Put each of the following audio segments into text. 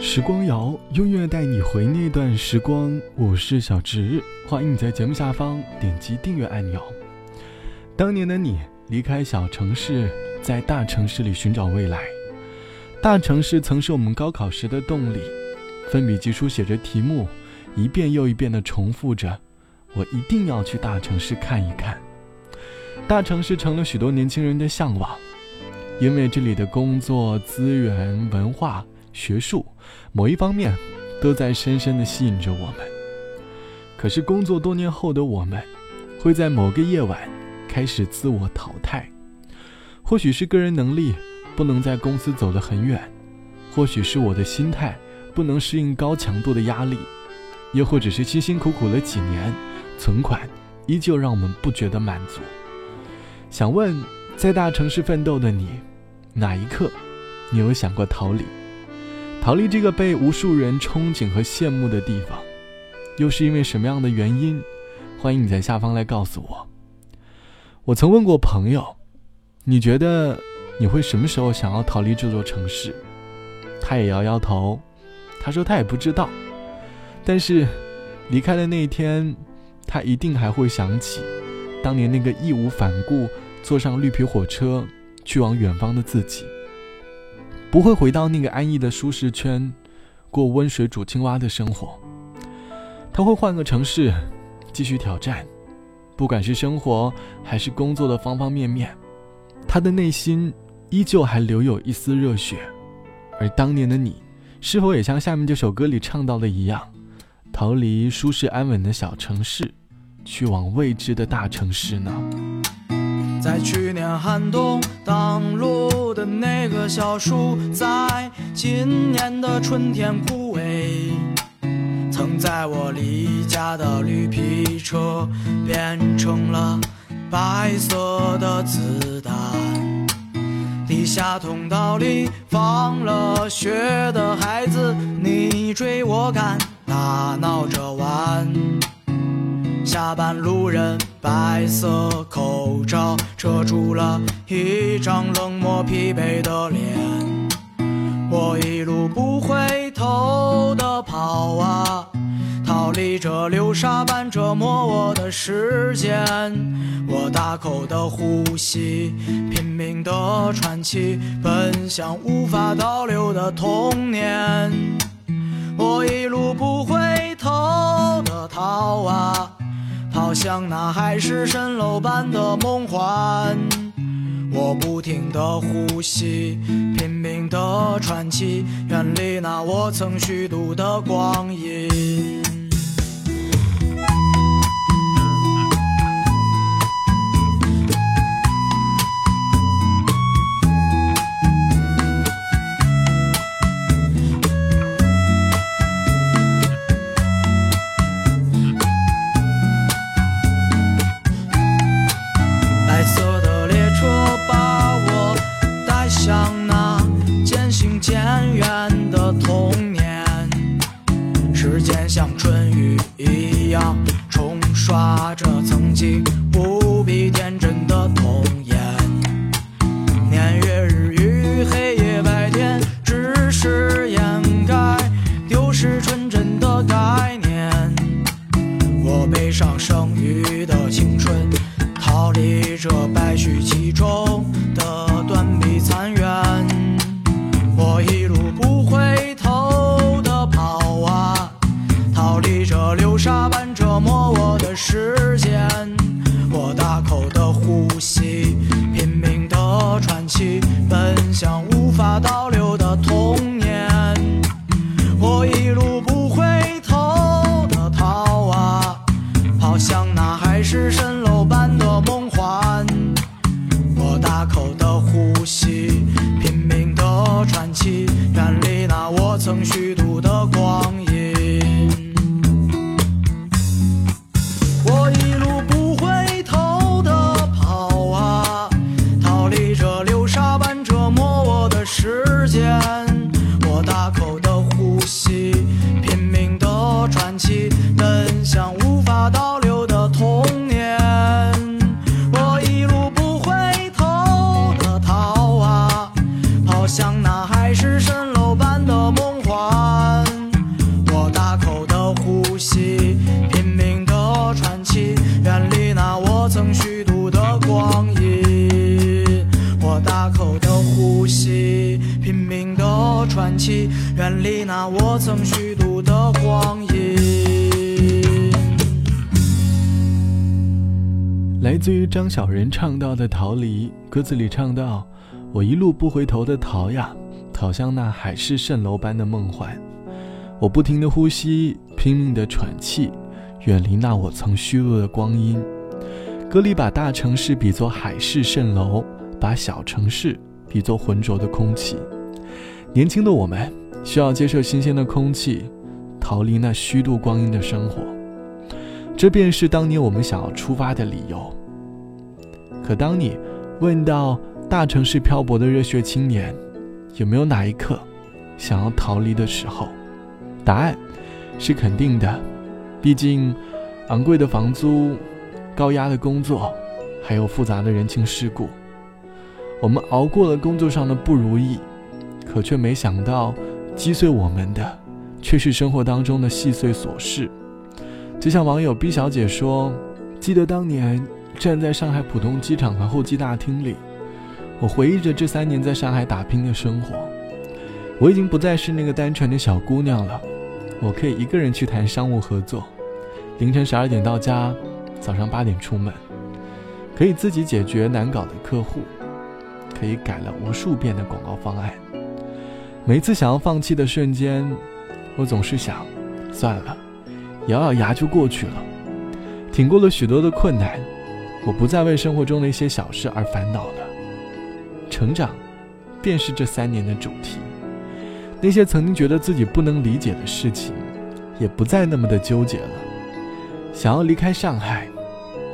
时光谣，永远带你回那段时光。我是小植，欢迎你在节目下方点击订阅按钮。当年的你离开小城市，在大城市里寻找未来。大城市曾是我们高考时的动力，粉笔记书写着题目，一遍又一遍地重复着：“我一定要去大城市看一看。”大城市成了许多年轻人的向往，因为这里的工作资源、文化。学术某一方面，都在深深地吸引着我们。可是工作多年后的我们，会在某个夜晚开始自我淘汰。或许是个人能力不能在公司走得很远，或许是我的心态不能适应高强度的压力，又或者是辛辛苦苦了几年，存款依旧让我们不觉得满足。想问，在大城市奋斗的你，哪一刻，你有想过逃离？逃离这个被无数人憧憬和羡慕的地方，又是因为什么样的原因？欢迎你在下方来告诉我。我曾问过朋友，你觉得你会什么时候想要逃离这座城市？他也摇摇头，他说他也不知道。但是离开的那一天，他一定还会想起当年那个义无反顾坐上绿皮火车去往远方的自己。不会回到那个安逸的舒适圈，过温水煮青蛙的生活。他会换个城市，继续挑战。不管是生活还是工作的方方面面，他的内心依旧还留有一丝热血。而当年的你，是否也像下面这首歌里唱到的一样，逃离舒适安稳的小城市，去往未知的大城市呢？在去年寒冬挡路的那棵小树，在今年的春天枯萎。曾在我离家的绿皮车变成了白色的子弹，地下通道里放了学的孩子，你追我赶，打闹着玩。下班路人，白色口罩遮住了一张冷漠疲惫的脸。我一路不回头的跑啊，逃离这流沙般折磨我的时间。我大口的呼吸，拼命的喘气，奔向无法倒流的童年。我一路不回头的逃啊。好像那海市蜃楼般的梦幻，我不停的呼吸，拼命的喘气，远离那我曾虚度的光阴。像无法倒流。来自于张小仁唱到的《逃离》，歌词里唱到：“我一路不回头的逃呀，逃向那海市蜃楼般的梦幻。我不停的呼吸，拼命的喘气，远离那我曾虚度的光阴。”歌里把大城市比作海市蜃楼，把小城市比作浑浊的空气。年轻的我们需要接受新鲜的空气，逃离那虚度光阴的生活。这便是当年我们想要出发的理由。可当你问到大城市漂泊的热血青年，有没有哪一刻想要逃离的时候？答案是肯定的。毕竟，昂贵的房租、高压的工作，还有复杂的人情世故，我们熬过了工作上的不如意，可却没想到，击碎我们的，却是生活当中的细碎琐事。就像网友 B 小姐说：“记得当年站在上海浦东机场的候机大厅里，我回忆着这三年在上海打拼的生活。我已经不再是那个单纯的小姑娘了，我可以一个人去谈商务合作，凌晨十二点到家，早上八点出门，可以自己解决难搞的客户，可以改了无数遍的广告方案。每一次想要放弃的瞬间，我总是想，算了。”咬咬牙就过去了，挺过了许多的困难，我不再为生活中的一些小事而烦恼了。成长，便是这三年的主题。那些曾经觉得自己不能理解的事情，也不再那么的纠结了。想要离开上海，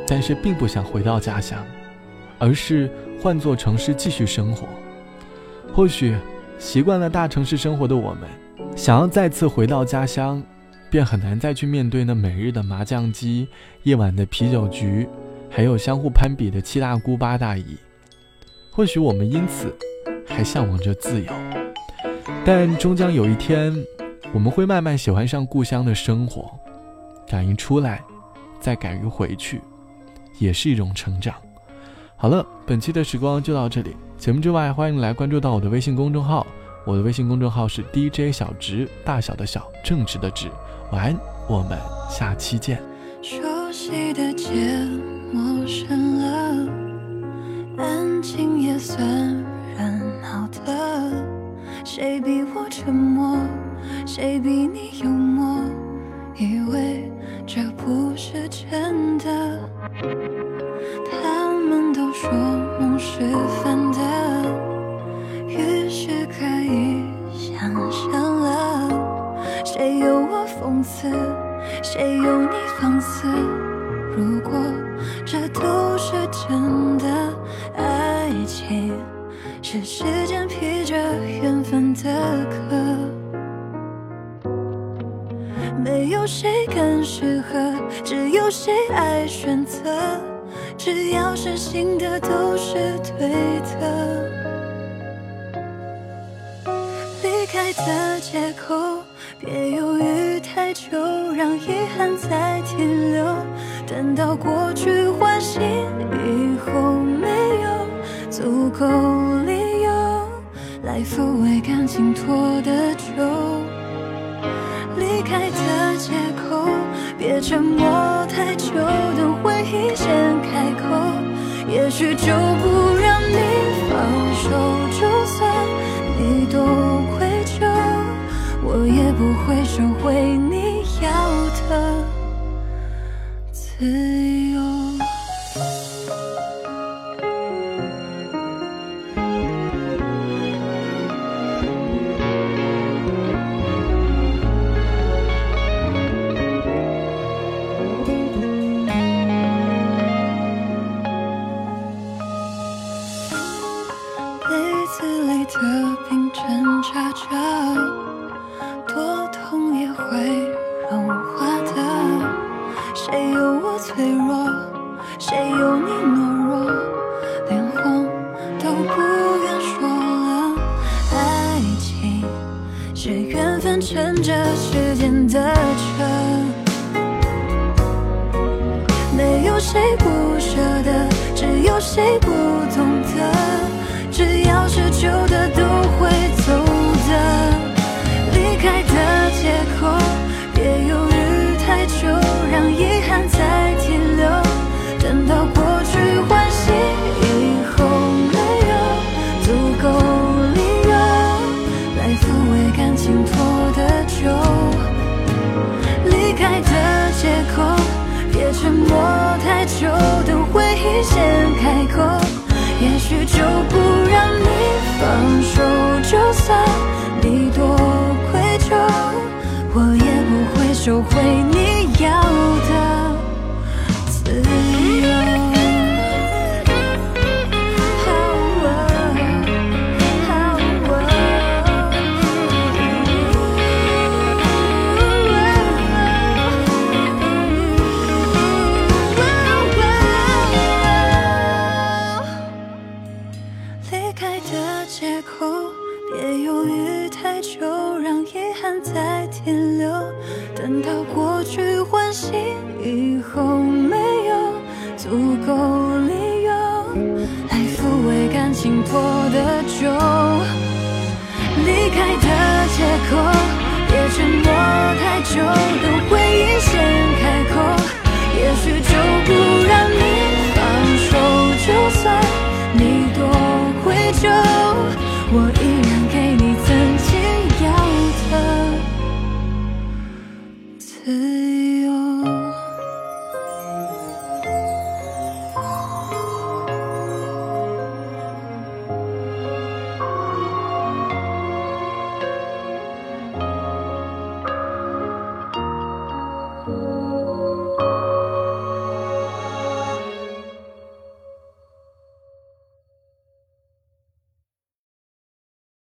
但是并不想回到家乡，而是换座城市继续生活。或许，习惯了大城市生活的我们，想要再次回到家乡。便很难再去面对那每日的麻将机、夜晚的啤酒局，还有相互攀比的七大姑八大姨。或许我们因此还向往着自由，但终将有一天，我们会慢慢喜欢上故乡的生活。敢于出来，再敢于回去，也是一种成长。好了，本期的时光就到这里。节目之外，欢迎来关注到我的微信公众号，我的微信公众号是 DJ 小直，大小的小，正直的直。晚安，我们下期见。熟悉的街，陌生了，安静也算热闹的。谁比我沉默？谁比你幽默？以为这不是真的。他们都说梦是反的，于是可以想象了，谁有我？讽刺，谁有你放肆？时间披着缘分的壳，没有谁更适合，只有谁爱选择。只要是新的，都是对的。离开的借口。别犹豫太久，让遗憾再停留。等到过去唤醒以后，没有足够来抚慰感情拖的久。离开的借口，别沉默太久，等回忆先开口，也许就不乘着时间的车，没有谁不舍得，只有谁不懂得，只要是旧的都会走的，离开的借口，别犹豫太久，让遗憾在。许就不就都会。